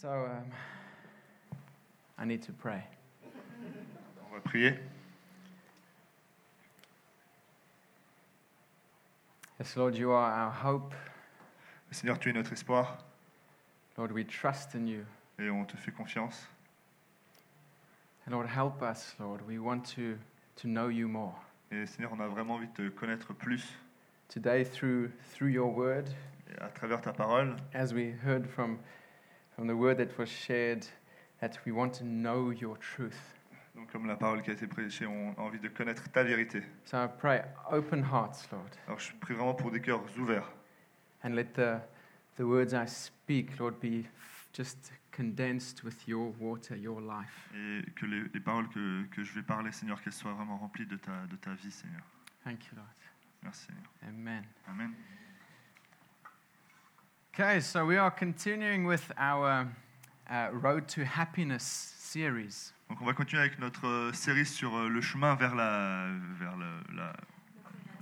So um, I need to pray. On va prier. Yes, Lord, you are our hope. Seigneur, tu es notre espoir Lord, we trust in you. et on te fait confiance. And Lord, help us, Lord. We want to, to know you more. Et Seigneur, on a vraiment envie de te connaître plus. Today, through, through your word, Et à travers ta parole, as we heard from, from the word that was shared, that we want to know your truth. donc comme la parole qui a été prêchée, on a envie de connaître ta vérité. So I pray, open hearts, Lord, Alors je prie vraiment pour des cœurs ouverts. and let the, the words I speak, Lord, be f- just condensed with your water, your life. Et que les, les paroles que, que je vais parler, Seigneur, qu'elles soient vraiment remplies de ta, de ta vie, Seigneur. Thank you, Lord. Merci, Seigneur. Amen. Amen. Okay, so we are continuing with our uh, Road to Happiness series. Donc on va continuer avec notre euh, série sur euh, le chemin vers, la, vers le, la-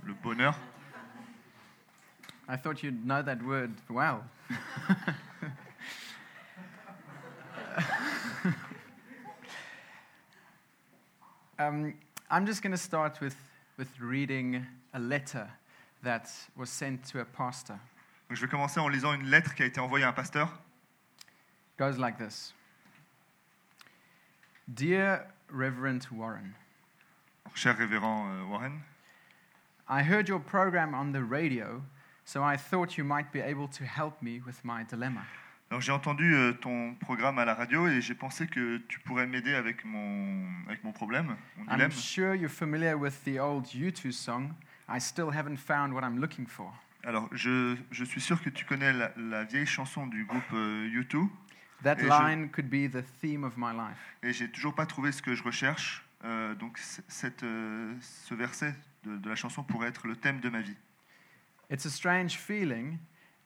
le bonheur. I thought you'd know that word well. um, I'm just going to start with, with reading a letter that was sent to a pastor. Donc je vais commencer en lisant une lettre qui a été envoyée à un pasteur. It goes like this Dear Reverend Warren, Cher révérend euh, Warren, I heard your program on the radio, so I thought you might be able to help me with my dilemma. Alors j'ai entendu euh, ton programme à la radio et j'ai pensé que tu pourrais m'aider avec mon, avec mon problème, mon I'm dilemme. sure you're familiar with the old U2 song, I Still Haven't Found What I'm Looking For. Alors je, je suis sûr que tu connais la, la vieille chanson du groupe euh, U2 That Et je- line could be the theme of my life. et j'ai toujours pas trouvé ce que je recherche. Euh, donc cette, euh, ce verset de, de la chanson pourrait être le thème de ma vie. It's a strange feeling,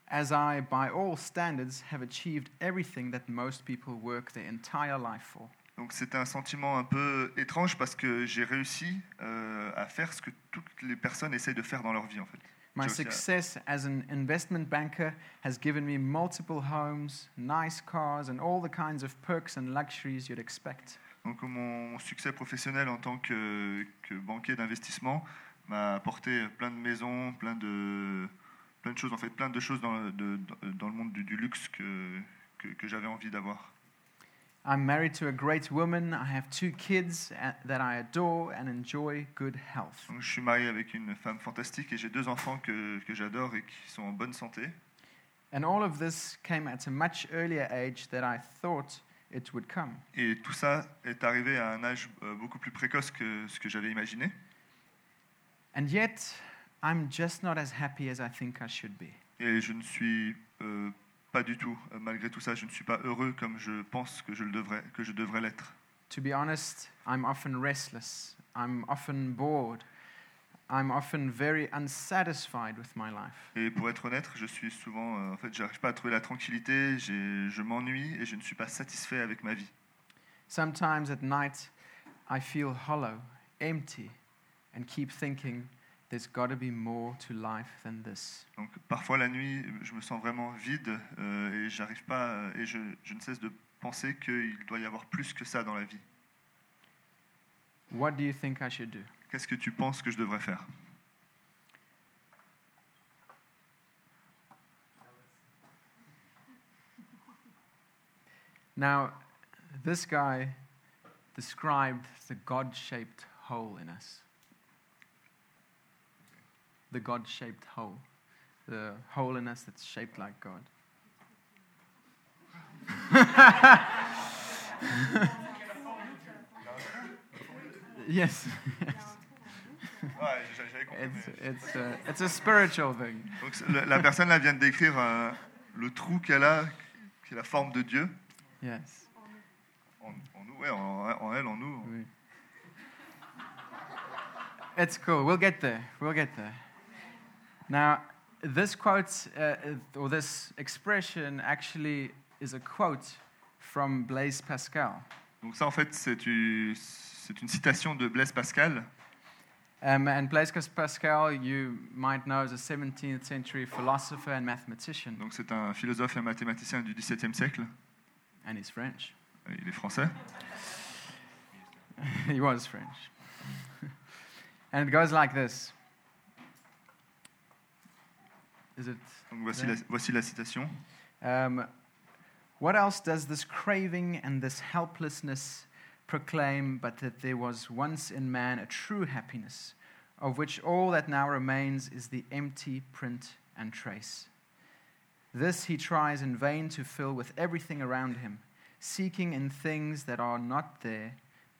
as I, by all standards, have achieved everything that most people work their entire life for. Donc c'est un sentiment un peu étrange parce que j'ai réussi euh, à faire ce que toutes les personnes essayent de faire dans leur vie en fait. My success as an investment banker has given me multiple homes, nice cars, and all the kinds of perks and luxuries you'd expect. Donc mon, succès professionnel en tant que, que banquier d'investissement m'a apporté plein de maisons, plein de, plein de choses, en fait plein de choses dans, le- de- dans le monde du, du luxe que, que, que j'avais envie d'avoir. I'm married to a great woman. I have two kids uh, that I adore and enjoy good health. Donc, je suis marié avec une femme fantastique et j'ai deux enfants que, que j'adore et qui sont en bonne santé. And all of this came at a much earlier age than I thought it would come. Et tout ça est arrivé à un âge euh, beaucoup plus précoce que ce que j'avais imaginé. And yet, I'm just not as happy as I think I should be. Et je ne suis euh, pas du tout, euh, malgré tout ça, je ne suis pas heureux comme je pense que je, le devrais, que je devrais l'être. To be honest, I'm often restless. I'm often bored. I'm often very unsatisfied with my life. Et pour être honnête, je suis souvent, euh, en fait, j'arrive pas à trouver la tranquillité, je m'ennuie et je ne suis pas satisfait avec ma vie. Sometimes at night, I feel hollow, empty, and keep thinking there's got to be more to life than this. Donc parfois la nuit, je me sens vraiment vide euh, et j'arrive pas, euh, et je, je ne cesse de penser qu'il doit y avoir plus que ça dans la vie. What do you think I should do? Qu'est-ce que tu penses que je devrais faire? Now, this guy described the God shaped hole in us. The God shaped hole. The hole in us that's shaped like God. yes. It's, it's, a, it's a spiritual thing. Donc la personne là vient de décrire euh, le trou qu'elle a, qui est la forme de Dieu. Yes. En, en nous, ouais, en, en elle, en nous. Oui. It's cool. We'll get there. We'll get there. Now, this quote uh, or this expression actually is a quote from Blaise Pascal. Donc ça, en fait, c'est une, c'est une citation de Blaise Pascal. Um, and Blaise Pascal, you might know, is a 17th century philosopher and mathematician. Donc c'est un philosophe et un mathématicien du XVIIe siècle. and he's French. Il est français. he was French. and it goes like this. Is it? Donc voici, la, voici la citation. Um, what else does this craving and this helplessness proclaim but that there was once in man a true happiness, of which all that now remains is the empty print and trace? This he tries in vain to fill with everything around him, seeking in things that are not there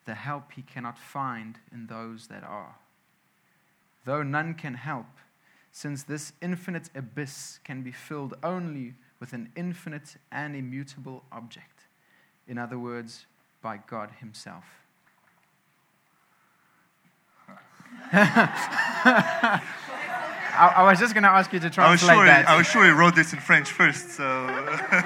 the help he cannot find in those that are. Though none can help, since this infinite abyss can be filled only with an infinite and immutable object. In other words, by God Himself. I, I was just going to ask you to I was, translate sure he, that. I was sure he wrote this in French first. So.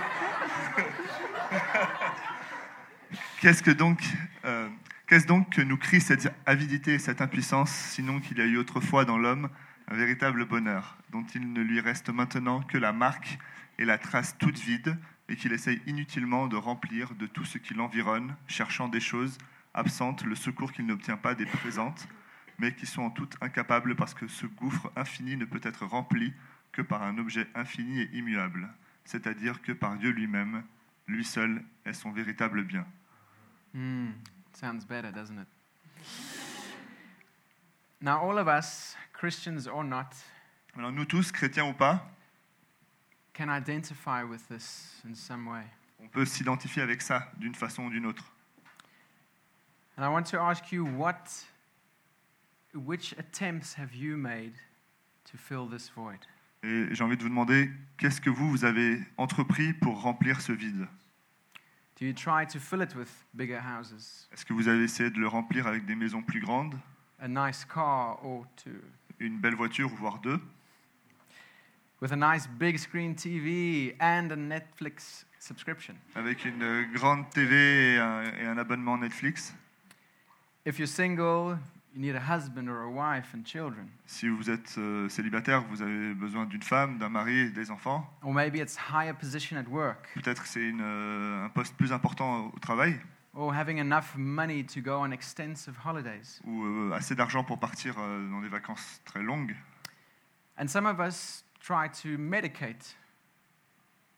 Qu'est-ce que donc, euh, qu'est-ce donc que nous crie cette avidité et cette impuissance, sinon qu'il y a eu autrefois dans l'homme un véritable bonheur, dont il ne lui reste maintenant que la marque et la trace toute vide, et qu'il essaye inutilement de remplir de tout ce qui l'environne, cherchant des choses absentes, le secours qu'il n'obtient pas des présentes, mais qui sont en tout incapables parce que ce gouffre infini ne peut être rempli que par un objet infini et immuable, c'est-à-dire que par Dieu lui-même, lui seul est son véritable bien. Hmm? Now, all of us, Christians or not, Alors nous tous, chrétiens ou pas, can identify with this in some way. on peut s'identifier avec ça d'une façon ou d'une autre. And I want to ask you what, which attempts have you made to fill this void? Et j'ai envie de vous demander, qu'est-ce que vous, vous avez entrepris pour remplir ce vide? Do you try to fill it with bigger houses, Est-ce que vous avez essayé de le remplir avec des maisons plus grandes, a nice car, or two, une belle voiture, voire deux, with a nice big screen TV and a Netflix subscription? avec une grande TV et un, et un abonnement Netflix If you're single, you need a husband or a wife and children. Si vous êtes euh, célibataire, vous avez besoin d'une femme, d'un mari et des enfants. Or maybe it's higher position at work, Peut-être que c'est une, euh, un poste plus important au travail or having enough money to go on extensive holidays. ou euh, assez d'argent pour partir euh, dans des vacances très longues. And some of us try to medicate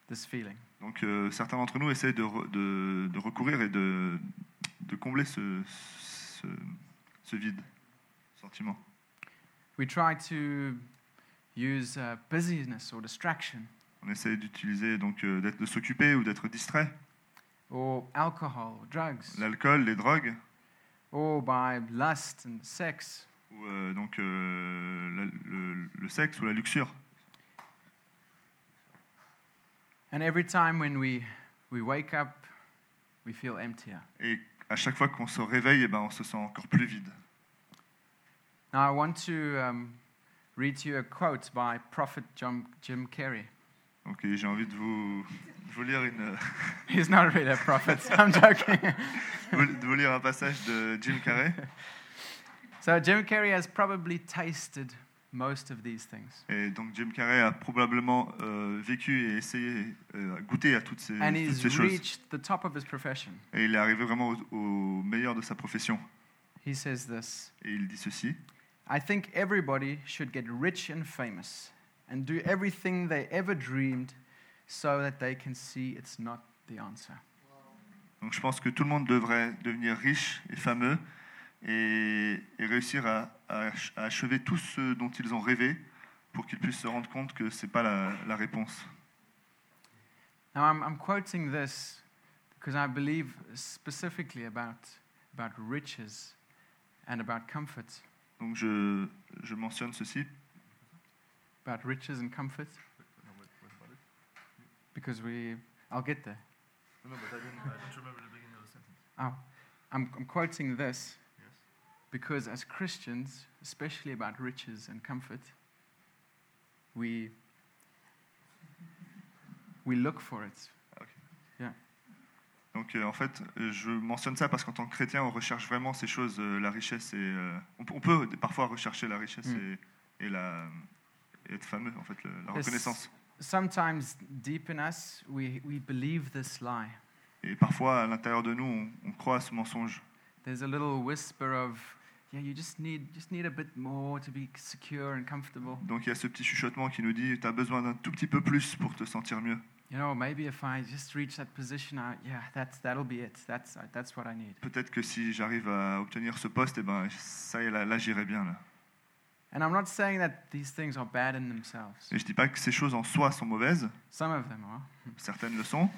this feeling. Donc euh, certains d'entre nous essaient de, re- de- de recourir et de, de combler ce, ce, ce vide, sentiment. We try to use uh, busyness or distraction, On essaie d'utiliser donc euh, d'être de s'occuper ou d'être distrait. Or alcohol, or drugs, L'alcool, les drogues, or by lust and sex. ou euh, donc euh, la- le, le sexe ou la luxure. And every time when we, we wake up, we feel emptier. Et à chaque fois qu'on se réveille, eh ben, on se sent encore plus vide. Now, I want to um, read to you a quote by Prophet Jim, Jim Carrey. Donc j'ai envie de vous, de vous lire une, He's not really a prophet, I'm joking. de vous lire un passage de Jim Carrey. so, Jim Carrey has probably tasted most of these things. Et donc Jim Carrey a probablement euh, vécu et essayé, euh, goûté à toutes ces, And toutes he's ces choses. reached the top of his profession. Et il est arrivé vraiment au, au meilleur de sa profession. He says this Et il dit ceci. I think everybody should get rich and famous and do everything they ever dreamed so that they can see it's not the answer. Donc je pense que tout le monde devrait devenir riche et fameux et, et réussir à, à à achever tout ce dont ils ont rêvé pour qu'ils puissent se rendre compte que ce n'est pas la, la réponse. Now, I'm, I'm quoting this because I believe specifically about, about riches and about comfort. Donc je, je mentionne ceci About riches and comfort. Because we, I'll get there. Oh, I'm, I'm quoting this because as Christians, especially about riches and comfort, we, we look for it. Donc euh, en fait, je mentionne ça parce qu'en tant que chrétien, on recherche vraiment ces choses, euh, la richesse et euh, on, peut- on peut parfois rechercher la richesse Mm. et, et la être fameux en fait, le- la reconnaissance. Sometimes deep in us, we, we believe this lie Et parfois, à l'intérieur de nous, on, on croit à ce mensonge. There's a little whisper of, yeah, you just need, just need a bit more to be secure and comfortable. Donc il y a ce petit chuchotement qui nous dit, tu as besoin d'un tout petit peu plus pour te sentir mieux. You know, maybe if I just reach that position, I, yeah, that's, that'll be it. That's, that's what I need. Peut-être que si j'arrive à obtenir ce poste, eh ben, ça y est, là, là j'irai bien. Là. And I'm not saying that these things are bad in themselves. Et je dis pas que ces choses en soi sont mauvaises, Some of them are. certaines le sont,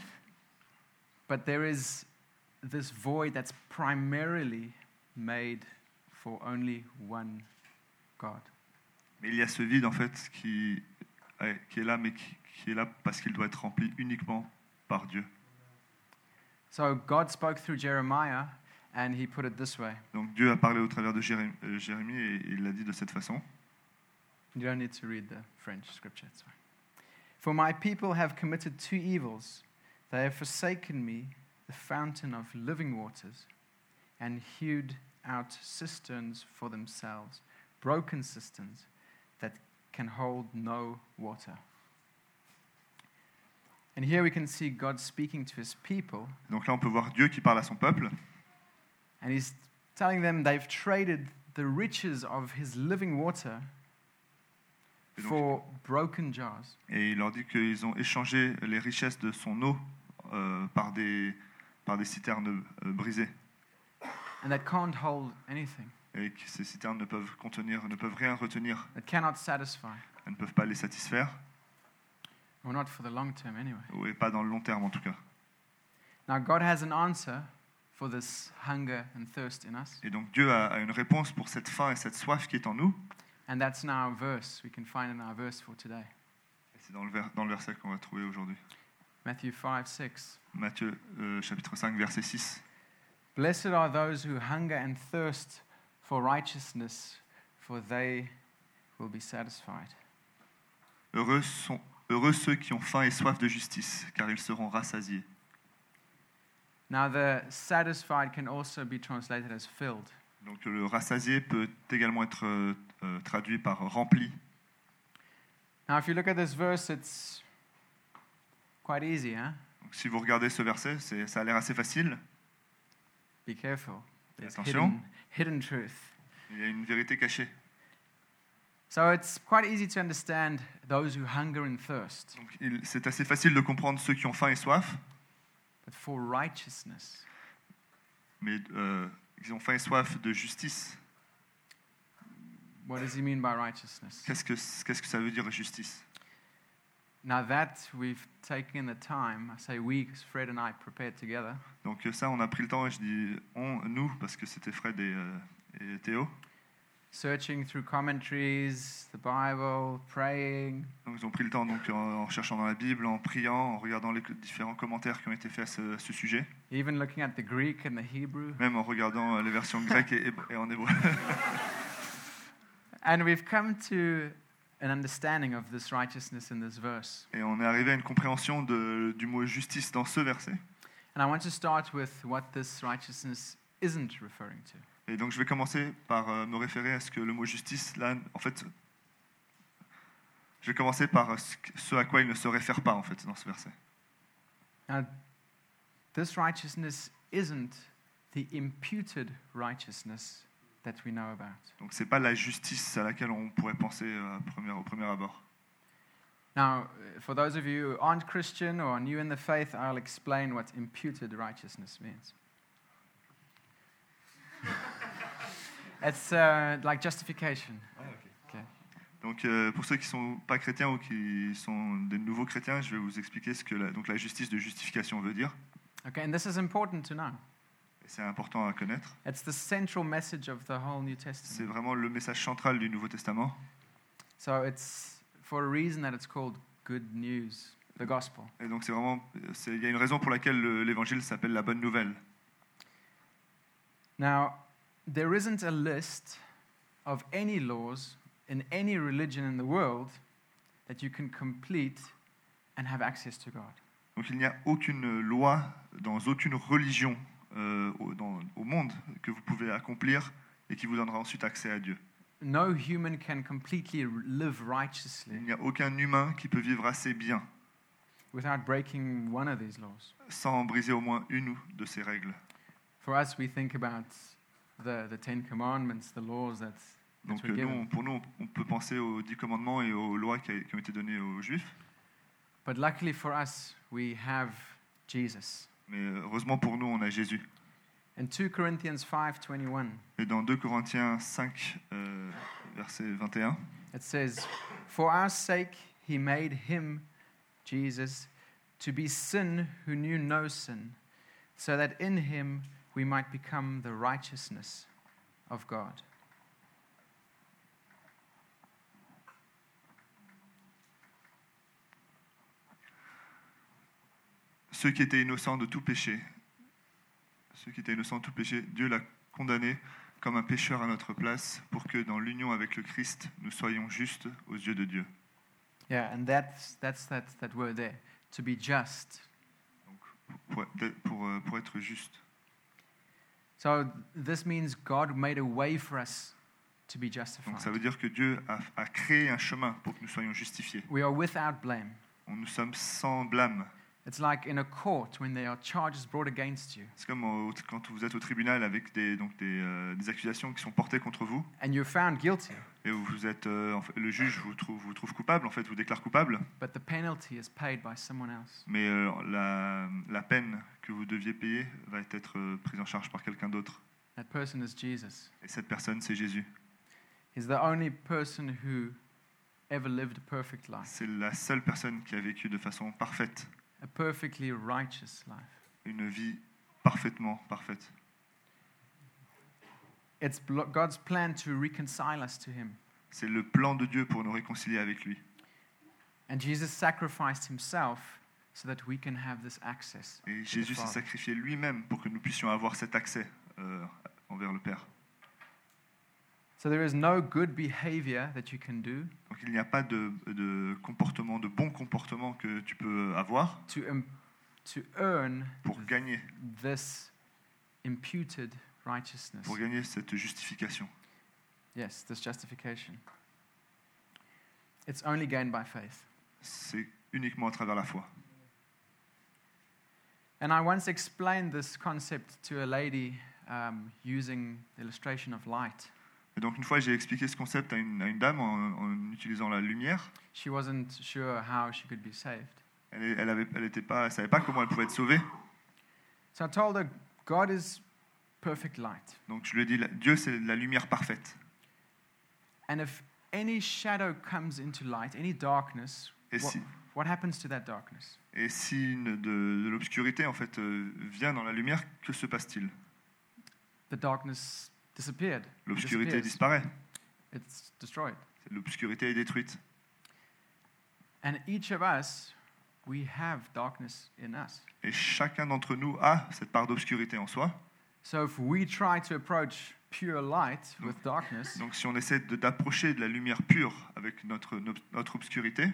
But there is this void that's primarily made for only one God. mais il y a ce vide en fait qui, qui est là, mais qui, qui est là parce qu'il doit être rempli uniquement par Dieu. So God spoke through Jeremiah, and he put it this way. Donc Dieu a parlé au travers de Jérémie, euh, Jérémie et il l'a dit de cette façon. You don't need to read the French scripture, it's fine. For my people have committed two evils. They have forsaken me, the fountain of living waters, and hewed out cisterns for themselves, broken cisterns that can hold no water. And here we can see God speaking to his people, Donc là, on peut voir Dieu qui parle à son peuple and he's telling them they've traded the riches of his living water donc- for broken jars. et il leur dit qu'ils ont échangé les richesses de son eau euh, par, des, par des citernes euh, brisées and that can't hold anything, et que ces citernes ne peuvent contenir, ne peuvent rien retenir, that cannot satisfy, elles ne peuvent pas les satisfaire, or not for the long term anyway. et pas dans le long terme en tout cas. Now, God has an answer for this hunger and thirst in us, Et donc Dieu a, a une réponse pour cette faim et cette soif qui est en nous. and that's now a verse we can find in our verse for today Et C'est dans le, ver- dans le verset qu'on va trouver aujourd'hui. Matthew 5 6. Matthieu euh, chapitre 5 verset 6. Blessed are those who hunger and thirst for righteousness, for they will be satisfied. Heureux, sont, heureux ceux qui ont faim et soif de justice, car ils seront rassasiés. Now, the satisfied can also be translated as filled. Donc le rassasié peut également être euh, euh, traduit par rempli. Now, if you look at this verse, it's quite easy, huh? Donc, si vous regardez ce verset, c'est- ça a l'air assez facile. Be careful. There's Attention. hidden, hidden truth. Il y a une vérité cachée. So it's quite easy to understand those who hunger and thirst. Donc, il- c'est assez facile de comprendre ceux qui ont faim et soif, But for righteousness, mais euh, ils ont faim et soif de justice. what does he mean by righteousness? Qu'est-ce que, qu'est-ce que ça veut dire justice? Now that we've taken the time, I say we, because Fred and I prepared together, Donc ça, on a pris le temps, et je dis on, nous, parce que c'était Fred et, euh, et Théo. Searching through commentaries, the Bible, praying, Donc ils ont pris le temps donc, en, en cherchant dans la Bible, en priant, en regardant les différents commentaires qui ont été faits à ce, ce sujet, even looking at the Greek and the Hebrew. même en regardant euh, les versions grecques et, et en hébreu. And we've come to an understanding of this righteousness in this verse. Et on est arrivé à une compréhension de- du mot justice dans ce verset. And I want to start with what this righteousness isn't referring to. Et donc je vais commencer par euh, me référer à ce que le mot justice, là, en fait, je vais commencer par ce, à quoi il ne se réfère pas, en fait, dans ce verset. Now, this righteousness isn't the imputed righteousness that we know about. Donc c'est pas la justice à laquelle on pourrait penser euh, premier- au premier abord. Now, for those of you who aren't Christian or are new in the faith, I'll explain what imputed righteousness means. It's uh, like justification. Okay. Donc euh, pour ceux qui sont pas chrétiens ou qui sont des nouveaux chrétiens, je vais vous expliquer ce que la, donc la justice de justification veut dire. Okay, and this is important to know. Et C'est important à connaître. It's the central message of the whole New C'est vraiment le message central du Nouveau Testament. So it's for a reason that it's called good news, the gospel. Et donc c'est vraiment, il y a une raison pour laquelle le- l'évangile s'appelle la bonne nouvelle. Now, there isn't a list of any laws in any religion in the world that you can complete and have access to God. Donc il n'y a aucune loi dans aucune religion euh, au, dans- au monde que vous pouvez accomplir et qui vous donnera ensuite accès à Dieu. No human can completely live Il righteously n'y a aucun humain qui peut vivre assez bien without breaking one of these laws. sans briser au moins une de ces règles. For us, we think about the, the Ten Commandments, the laws that, that Donc euh, nous, pour nous, on peut penser aux dix commandements et aux lois qui, a- qui ont été données aux Juifs. But luckily for us, we have Jesus. Mais euh, heureusement pour nous, on a Jésus. In 2 Corinthians 5:21, Et dans 2 Corinthiens 5, euh, verset 21, it says, "For our sake he made him Jesus to be sin who knew no sin, so that in him we might become the righteousness of God." ceux qui étaient innocents de tout péché, ceux qui étaient innocents de tout péché, Dieu l'a condamné comme un pécheur à notre place pour que dans l'union avec le Christ, nous soyons justes aux yeux de Dieu. Yeah, and that's that's that that word there, to be just. Pour, pour, euh, pour être juste. So this means God made a way for us to be justified. Donc ça veut dire que Dieu a, a créé un chemin pour que nous soyons justifiés. We are without blame. On, nous sommes sans blâme. It's like in a court when there are charges brought against you C'est comme au- quand vous êtes au tribunal avec des, donc des, euh, des accusations qui sont portées contre vous and you're found guilty, et vous êtes, euh, en fait, le juge vous trouve, vous trouve coupable, en fait, vous déclare coupable, but the penalty is paid by someone else. mais euh, la, la peine que vous deviez payer va être euh, prise en charge par quelqu'un d'autre. That person is Jesus. Et cette personne, c'est Jésus. He's the only person who ever lived a perfect life, C'est la seule personne qui a vécu de façon parfaite, a perfectly righteous life. une vie parfaitement parfaite. It's God's plan to reconcile us to Him. C'est le plan de Dieu pour nous réconcilier avec lui. And Jesus sacrificed Himself so that we can have this access. Et Jésus s'est sacrifié lui-même pour que nous puissions avoir cet accès euh, envers le Père. So there is no good behavior that you can do Donc il n'y a pas de, de comportement, de bon comportement que tu peux avoir to, um, to earn pour gagner, this imputed righteousness. pour gagner cette justification. Yes, this justification. It's only gained by faith. C'est uniquement à travers la foi. And I once explained this concept to a lady um, using the illustration of light. Et donc une fois, j'ai expliqué ce concept à une, à une dame en, en utilisant la lumière. She wasn't sure how she could be saved. Elle, elle avait, elle était pas, elle savait pas comment elle pouvait être sauvée. So I told her, God is perfect light. Donc je lui ai dit, la- Dieu c'est la lumière parfaite. And if any shadow comes into light, any darkness, Et what, si, what happens to that darkness? et si une- de, de l'obscurité en fait euh, vient dans la lumière, que se passe-t-il? The darkness disappeared. L'obscurité disappears. disparaît. It's destroyed. L'obscurité est détruite. And each of us, we have darkness in us. Et chacun d'entre nous a cette part d'obscurité en soi. So if we try to approach pure light with darkness, Donc si on essaie de- d'approcher de la lumière pure avec notre, notre obscurité,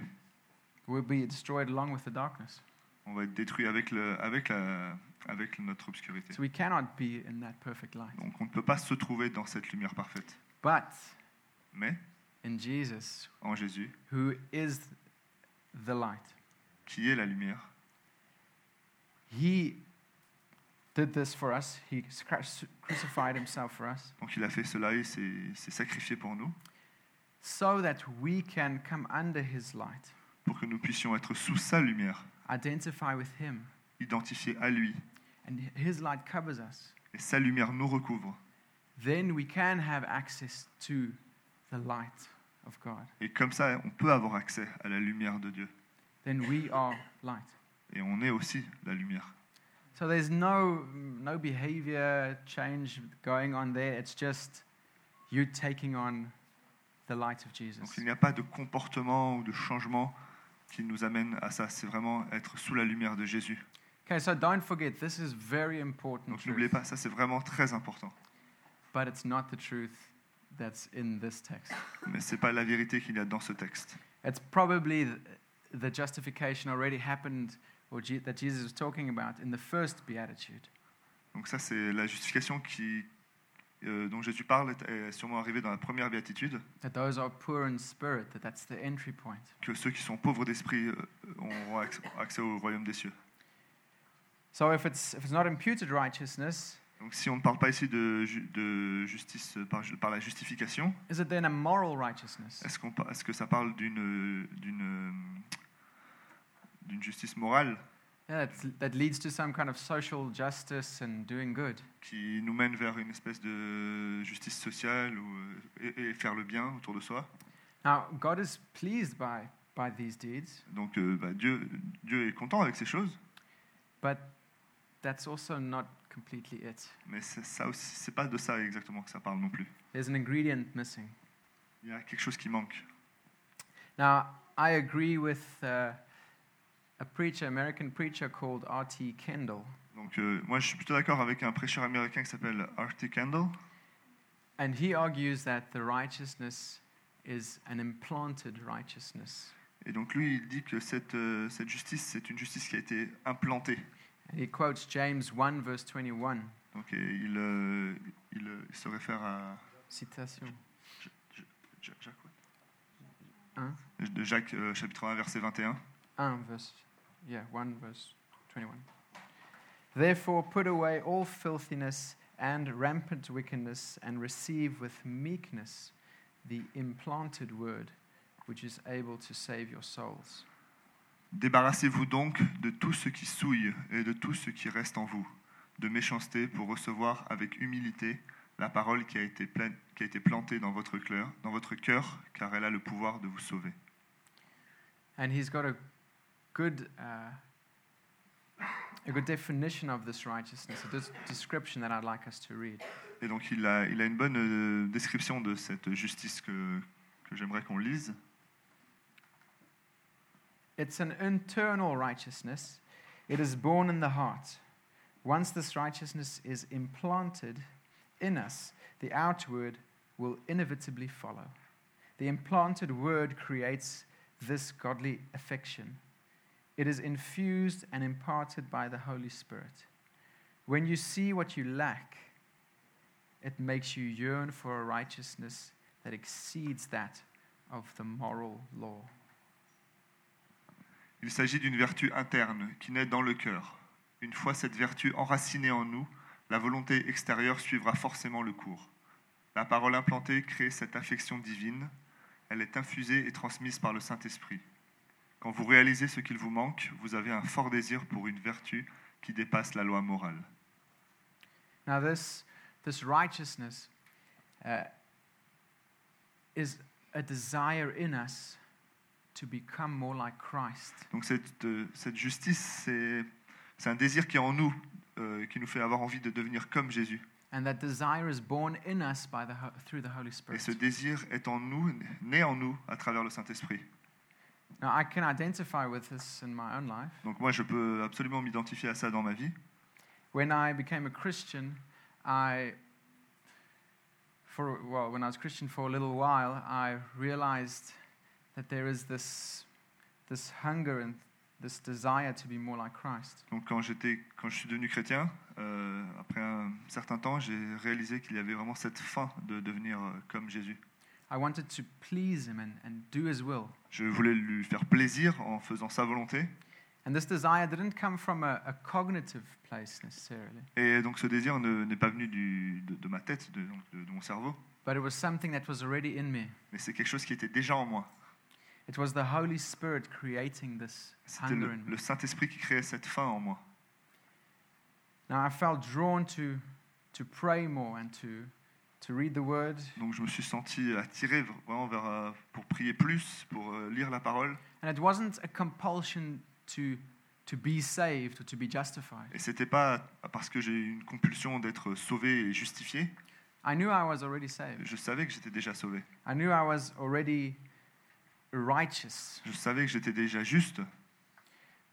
we'll be destroyed along with the darkness. on va être détruit avec, le, avec, la, avec notre obscurité. So we cannot be in that perfect light. Donc on ne peut pas se trouver dans cette lumière parfaite. But Mais in Jesus, en Jésus, who is the light, qui est la lumière, He did this for us. He cru- crucified Himself for us donc il a fait cela, s'est s'est sacrifié pour nous, so that we can come under His light, pour que nous puissions être sous sa lumière, identify with Him, identifiés à lui, and His light covers us. et sa lumière nous recouvre. Then we can have access to the light of God. Et comme ça, on peut avoir accès à la lumière de Dieu. Then we are light. Et on est aussi la lumière. So there's no no behavior change going on there. It's just you taking on the light of Jesus. Donc il n'y a pas de comportement ou de changement qui nous amène à ça. C'est vraiment être sous la lumière de Jésus. Okay, so don't forget this is very important Donc n'oubliez pas, ça c'est vraiment très important. but it's not the truth that's in this text. Mais ce n'est pas la vérité qu'il y a dans ce texte. It's probably th- the justification already happened that Jesus was talking about in the first beatitude. Donc ça c'est la justification qui, euh, dont Jésus parle est, est sûrement arrivé dans la première béatitude, that those are poor in spirit, that that's the entry point. que ceux qui sont pauvres d'esprit euh, auront accès, accès au royaume des cieux. So if it's, if it's not imputed righteousness, Donc si on ne parle pas ici de, de justice par, par la justification, is it then a moral righteousness? est-ce par- est-ce que ça parle d'une d'une justice morale Yeah, that leads to some kind of social justice and doing good. qui nous mène vers une espèce de justice sociale ou, euh, et, et faire le bien autour de soi Now, God is pleased by, by these deeds, Donc euh, bah, Dieu, Dieu est content avec ces choses, but that's also not completely it. mais ça aussi, c'est pas de ça exactement que ça parle non plus. There's an ingredient missing. Il y a quelque chose qui manque. Now, I agree with uh, a preacher, American preacher called R.T. Kendall, Donc euh, moi je suis plutôt d'accord avec un prêcheur américain qui s'appelle Artie Kendall, and he argues that the righteousness is an implanted righteousness. et donc lui il dit que cette, euh, cette justice c'est une justice qui a été implantée. And he quotes James 1, verse 21. Donc il, euh, il, il se réfère à Citation. Jacques, Hein? de Jacques chapitre 1 verset 21. 1 verse, yeah, 1 verse 21. Therefore, put away all filthiness and rampant wickedness, and receive with meekness the implanted word, which is able to save your souls. Débarrassez-vous donc de tout ce qui souille et de tout ce qui reste en vous, de méchanceté pour recevoir avec humilité la parole qui a été, pleine- qui a été plantée dans votre cœur, dans votre cœur, car elle a le pouvoir de vous sauver. And he's got a good, uh, a good definition of this righteousness, a description that I'd like us to read. Et donc il a, il a une bonne euh, description de cette justice que, que j'aimerais qu'on lise. It's an internal righteousness. It is born in the heart. Once this righteousness is implanted in us, the outward will inevitably follow. The implanted word creates this godly affection. It is infused and imparted by the Holy Spirit. When you see what you lack, it makes you yearn for a righteousness that exceeds that of the moral law. Il s'agit d'une vertu interne qui naît dans le cœur. Une fois cette vertu enracinée en nous, la volonté extérieure suivra forcément le cours. La parole implantée crée cette affection divine. Elle est infusée et transmise par le Saint-Esprit. Quand vous réalisez ce qu'il vous manque, vous avez un fort désir pour une vertu qui dépasse la loi morale. Now, this, this righteousness uh, is a desire in us to become more like Christ. Donc cette, euh, cette justice, c'est c'est un désir qui est en nous, euh, qui nous fait avoir envie de devenir comme Jésus. And that desire is born in us by the, ho- through the Holy Et Spirit. ce désir est en nous, né en nous à travers le Saint-Esprit. Now, I can identify with this in my own life. Donc moi, je peux absolument m'identifier à ça dans ma vie. When I became a Christian, I, for, well, when I was Christian for a little while, I realized that there is this, this hunger and this desire to be more like Christ. Donc quand, j'étais, quand je suis devenu chrétien, euh, après un certain temps, j'ai réalisé qu'il y avait vraiment cette faim de devenir euh, comme Jésus. I wanted to please him and, and do his will. Je voulais lui faire plaisir en faisant sa volonté. And this desire didn't come from a, a cognitive place necessarily, Et donc ce désir ne- n'est pas venu du- de, de ma tête, de, donc de- de mon cerveau, but it was something that was already in me. mais c'est quelque chose qui était déjà en moi. It was the Holy Spirit creating this C'était hunger le, in me. le Saint-Esprit qui créait cette faim en moi. Now I felt drawn to, to pray more and to, to read the word. Donc je me suis senti attiré vraiment vers, euh, pour prier plus, pour euh, lire la parole. And it wasn't a compulsion to, to be saved or to be justified. Et c'était pas parce que j'ai eu une compulsion d'être sauvé et justifié. I knew I was already saved. Je savais que j'étais déjà sauvé. I knew I was already righteous, Je savais que j'étais déjà juste,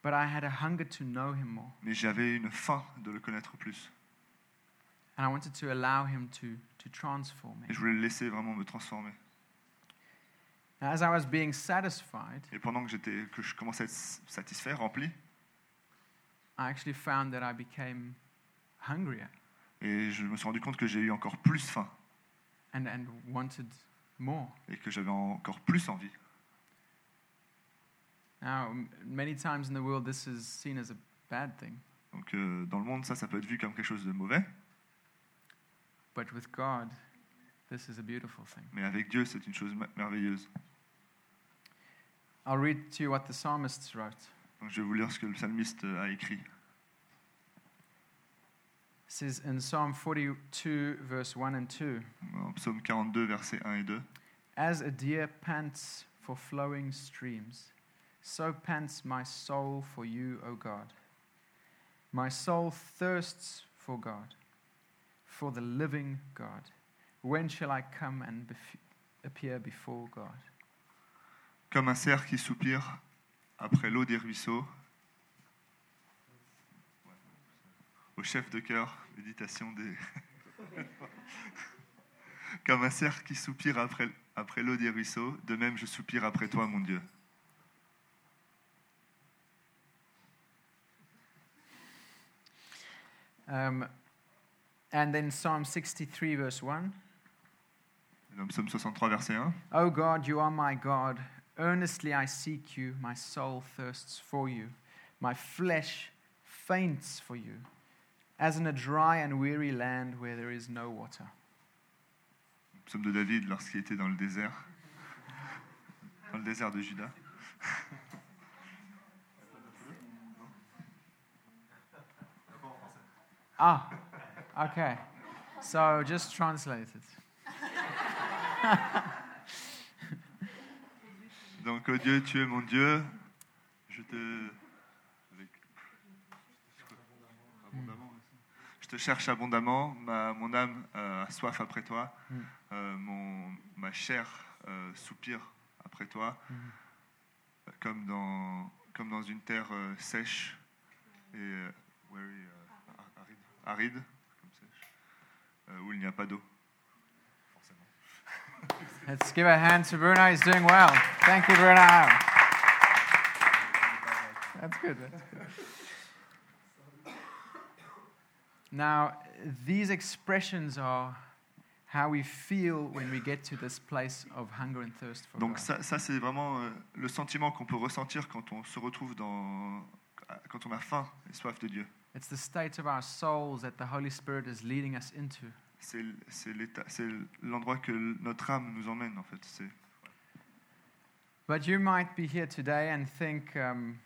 but I had a hunger to know him more. mais j'avais une faim de le connaître plus. And I wanted to allow him to, to transform me. Et je voulais le laisser vraiment me transformer. Now, as I was being satisfied, Et pendant que, j'étais, que je commençais à être satisfait, rempli, I actually found that I became hungrier. Et je me suis rendu compte que j'ai eu encore plus faim and, and wanted more. et que j'avais encore plus envie. Now, m- many times in the world, this is seen as a bad thing, Donc euh, dans le monde, ça, ça peut être vu comme quelque chose de mauvais, but with God, this is a beautiful thing. mais avec Dieu, c'est une chose merveilleuse. I'll read to you what the psalmist wrote. Donc je vais vous lire ce que le psalmiste euh, a écrit. It says in Psalm 42, verse 1 and 2 En psaume 42, versets 1 et 2. As a deer pants for flowing streams, so pants my soul for you, O God. My soul thirsts for God, for the living God. When shall I come and appear before God? Comme un cerf qui soupire après l'eau des ruisseaux. Au chef de cœur, méditation des. Comme un cerf qui soupire après, après l'eau des ruisseaux, de même je soupire après toi, mon Dieu. Um, and then Psalm 63, verse 1. Et Dans psaume 63, verset 1. O God, you are my God. Earnestly I seek you. My soul thirsts for you. My flesh faints for you, as in a dry and weary land where there is no water. Psaume de David lorsqu'il était dans le désert, dans le désert de Juda. Ah, okay. So just translate it. Donc, oh Dieu, tu es mon Dieu. Je te. aussi. Je te cherche abondamment. Ma, mon âme euh, a soif après toi. Mm. Euh, mon, ma chair euh, soupire après toi. Mhm. Euh, Comme, dans, comme dans une terre sèche et aride, où il n'y a pas d'eau. Forcément. Let's give a hand to Bruno. He's doing well. Thank you, Bruno. That's good. That's good. Now, these expressions are how we feel when we get to this place of hunger and thirst for Donc God. ça, ça, c'est vraiment euh, le sentiment qu'on peut ressentir quand on se retrouve dans, quand on a faim et soif de Dieu. It's the state of our souls that the Holy Spirit is leading us into. C'est l'endroit que notre âme nous emmène en fait. C'est- But you might be here today and think, um,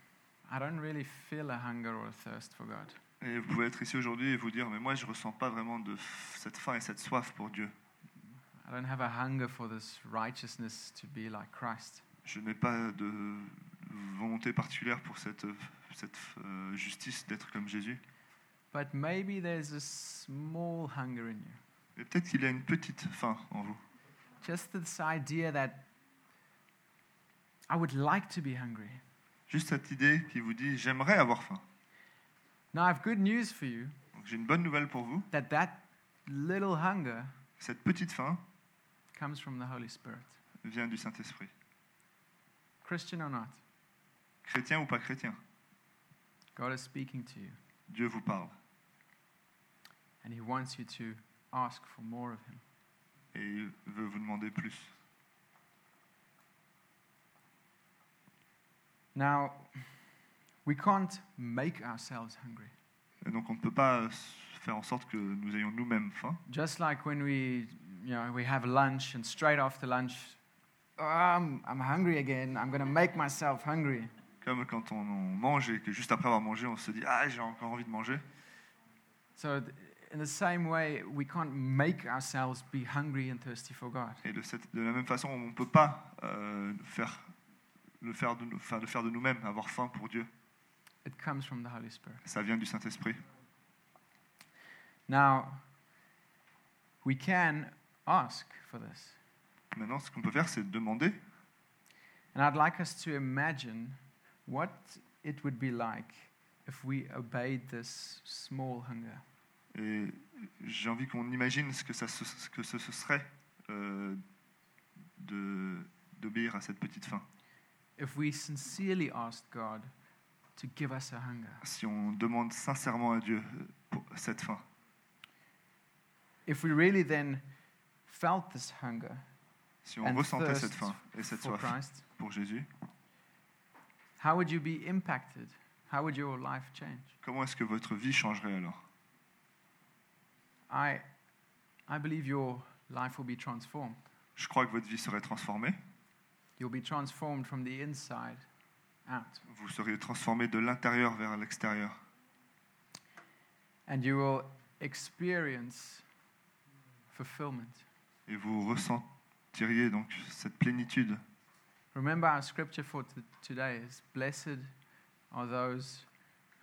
I don't really feel a hunger or a thirst for God. Et vous pouvez être ici aujourd'hui et vous dire, mais moi je ressens pas vraiment de cette faim et cette soif pour Dieu. I don't have a hunger for this righteousness to be like Christ. Je n'ai pas de volonté particulière pour cette, cette euh, justice d'être comme Jésus. But maybe there's a small hunger in you. Mais peut-être qu'il y a une petite faim en vous. Just this idea that I would like to be hungry. Juste cette idée qui vous dit, j'aimerais avoir faim. Now, I have good news for you Donc j'ai une bonne nouvelle pour vous. that that little hunger Cette petite faim comes from the Holy Spirit. vient du Saint-Esprit. Christian or not, Chrétien ou pas chrétien, God is speaking to you Dieu vous parle. and He wants you to ask for more of Him. et il veut vous demander plus. Now, we can't make ourselves hungry. Et donc on ne peut pas faire en sorte que nous ayons nous-mêmes faim. Just like when we, you know, we have lunch and straight after lunch, "Oh, I'm, I'm hungry again. I'm going to make myself hungry. Comme quand on, on mange et que juste après avoir mangé, on se dit Ah, j'ai encore envie de manger. So, in the same way, we can't make ourselves be hungry and thirsty for God. Et de, cette- de la même façon, on ne peut pas euh, faire, le, faire de, enfin, le faire de nous-mêmes, avoir faim pour Dieu. It comes from the Holy Spirit. Ça vient du Saint-Esprit. Now, we can ask for this. Maintenant, ce qu'on peut faire, c'est demander. And I'd like us to imagine what it would be like if we obeyed this small hunger? Et j'ai envie qu'on imagine ce que, ça, ce que ce, ce serait euh, d'obéir à cette petite faim. If we sincerely asked God to give us a hunger. Si on demande sincèrement à Dieu pour cette faim. if we really then felt this hunger Si on ressentait cette faim et cette soif Christ, pour Jésus, how would you be impacted? How would your life change? comment est-ce que votre vie changerait alors? I, I believe your life will be transformed. Je crois que votre vie serait transformée. You'll be transformed from the inside out. Vous seriez transformé de l'intérieur vers l'extérieur. And you will experience fulfillment. Et vous ressentiriez donc cette plénitude. Remember, our scripture for today is Blessed are those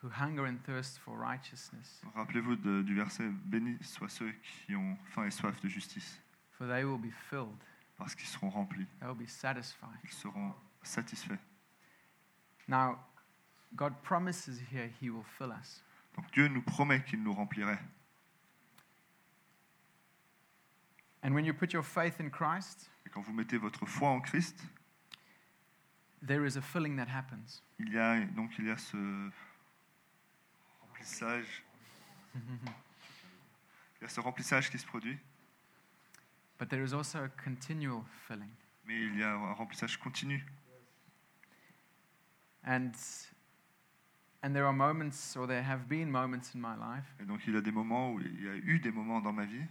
who hunger and thirst for righteousness, Rappelez-vous de- du verset Bénis soient ceux qui ont faim et soif de justice, for they will be filled, parce qu'ils seront remplis, they will be satisfied. ils seront satisfaits. Now, God promises here He will fill us. Donc Dieu nous promet qu'il nous remplirait. And when you put your faith in Christ, Et quand vous mettez votre foi en Christ, there is a filling that happens. il y a donc il y a ce remplissage, il y a ce remplissage qui se produit, But there is also a continual filling. mais il y a un remplissage continu. And, and there are moments, or there have been moments in my life, Et donc il y a des moments où il y a eu des moments dans ma vie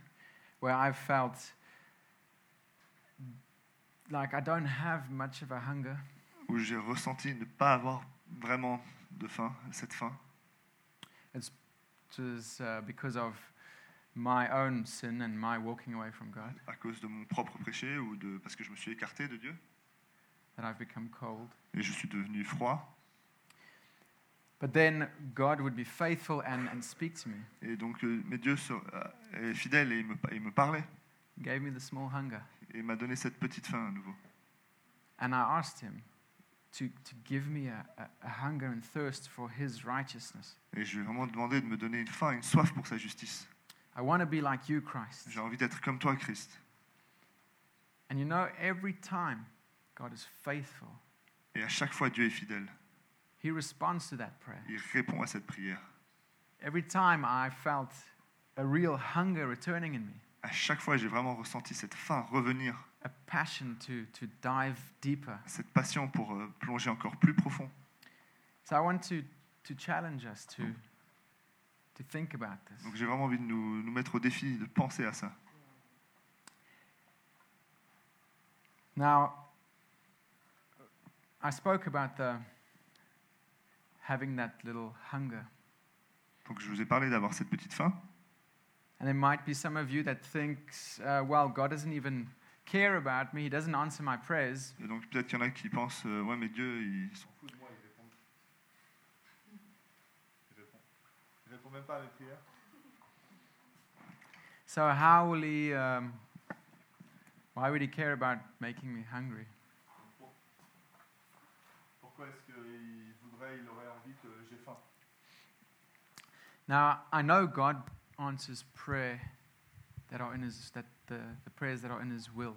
where I've felt like I don't have much of a hunger, où j'ai ressenti ne pas avoir vraiment de faim, cette faim. Uh, because of my own sin and my walking away from God à cause de mon propre péché ou de parce que je me suis écarté de Dieu? That I've become cold. et je suis devenu froid. But then God would be faithful and, and speak to me. Et donc, euh, mais Dieu euh, est fidèle et il me, il me parlait He gave me the small hunger. et m'a donné cette petite faim à nouveau. And I asked Him to, to give me a, a, a hunger and thirst for His righteousness. Et je lui ai vraiment demandé de me donner une faim, une soif pour sa justice. I want to be like you, Christ. J'ai envie d'être comme toi, Christ. And you know, every time God is faithful, Et à chaque fois, Dieu est fidèle. He responds to that prayer. Il répond à cette prière. Every time I felt a real hunger returning in me, À chaque fois, j'ai vraiment ressenti cette faim revenir, a passion to, to dive deeper. cette passion pour euh, plonger encore plus profond. So I want to, to challenge us to, to think about this. Donc j'ai vraiment envie de nous, nous mettre au défi de penser à ça. Now, I spoke about the having that little hunger. Donc je vous ai parlé d'avoir cette petite faim. And there might be some of you that thinks, uh, well, God doesn't even care about me. He doesn't answer my prayers. Et donc peut-être qu'il y en a qui pensent, euh, ouais mais Dieu, il s'en fout de moi, il répond. Il répond. Il répond même pas à mes prières. So how will he, um, why would he care about making me hungry? Pourquoi est-ce qu'il voudrait, il aurait envie que j'ai faim Now, I know God answers prayer that are in his, that the, the prayers that are in his will.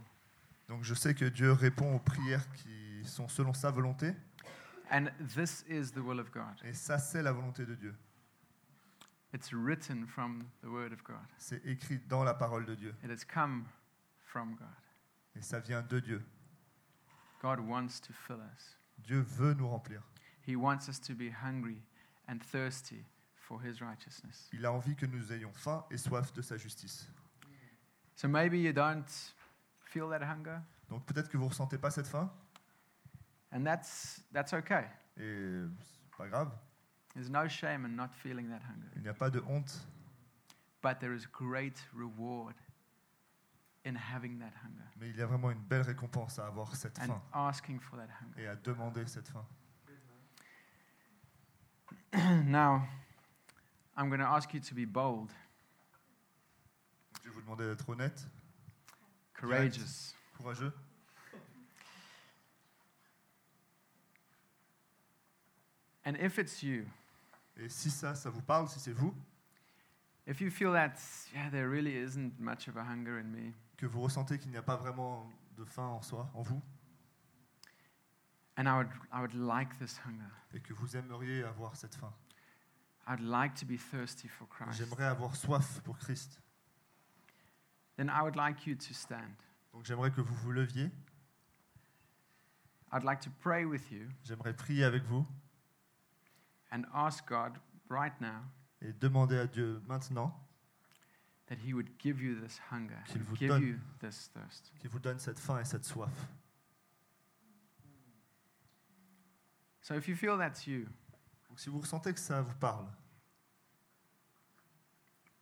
Donc je sais que Dieu répond aux prières qui sont selon sa volonté, And this is the will of God. et ça c'est la volonté de Dieu. It's written from the word of God. C'est écrit dans la parole de Dieu, It has come from God. et ça vient de Dieu. God wants to fill us. Dieu veut nous remplir. He wants us to be hungry and thirsty for his righteousness. Il a envie que nous ayons faim et soif de sa justice. So maybe you don't feel that hunger, Donc peut-être que vous ne ressentez pas cette faim, and that's, that's okay. et c'est pas grave, There's no shame in not feeling that hunger. il n'y a pas de honte, But there is great reward in having that hunger mais il y a vraiment une belle récompense à avoir cette and faim asking for that hunger. et à demander cette faim. now, I'm going to ask you to be bold, vais vous demander d'être honnête, courageous. courageux. And if it's you, Et si ça, ça vous parle, si c'est vous, if you feel that, yeah, there really isn't much of a hunger in me, que vous ressentez qu'il n'y a pas vraiment de faim en soi, en vous, and I would, I would like this hunger, et que vous aimeriez avoir cette faim. I'd like to be thirsty for Christ, J'aimerais avoir soif pour Christ. Then I would like you to stand. Donc j'aimerais que vous vous leviez. I'd like to pray with you J'aimerais prier avec vous and ask God right now et demander à Dieu maintenant that He would give you this hunger, Qu'il and vous give donne. you this thirst. qu'il vous donne cette faim et cette soif. So if you feel that's you, Donc si vous ressentez que ça vous parle,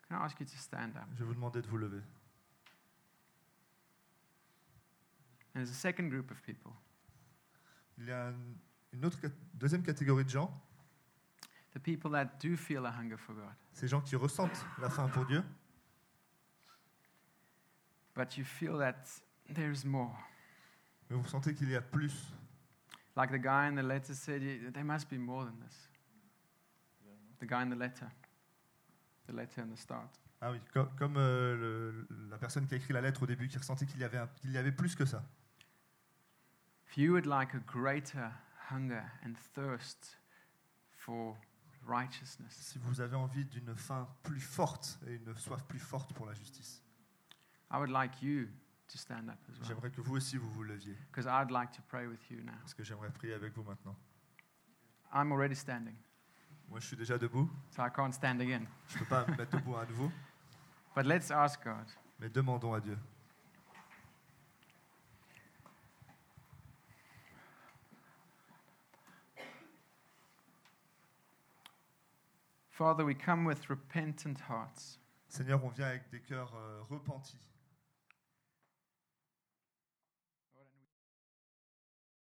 can I ask you to stand up? je vais vous demander de vous lever. And there's a second group of people. Il y a une- autre deuxième catégorie de gens, The people that do feel a hunger for God, ces gens qui ressentent la faim pour Dieu, but you feel that there's more. mais vous sentez qu'il y a plus. Like the guy in the letter said, "Y- there must be more than this. The guy in the letter, the letter in the start. Ah oui, co- comme, euh, le- la personne qui a écrit la lettre au début, qui ressentait qu'il y avait, un- qu'il y avait plus que ça. If you would like a greater hunger and thirst for righteousness, Si vous avez envie d'une faim plus forte et une soif plus forte pour la justice, I would like you to stand up as well. j'aimerais que vous aussi vous vous leviez, Because I'd like to pray with you now. parce que j'aimerais prier avec vous maintenant. I'm already standing, Moi, je suis déjà debout, so I can't stand again. je ne peux pas me mettre debout à nouveau, But let's ask God. mais demandons à Dieu. Father, we come with repentant hearts. Seigneur, on vient avec des cœurs euh, repentis.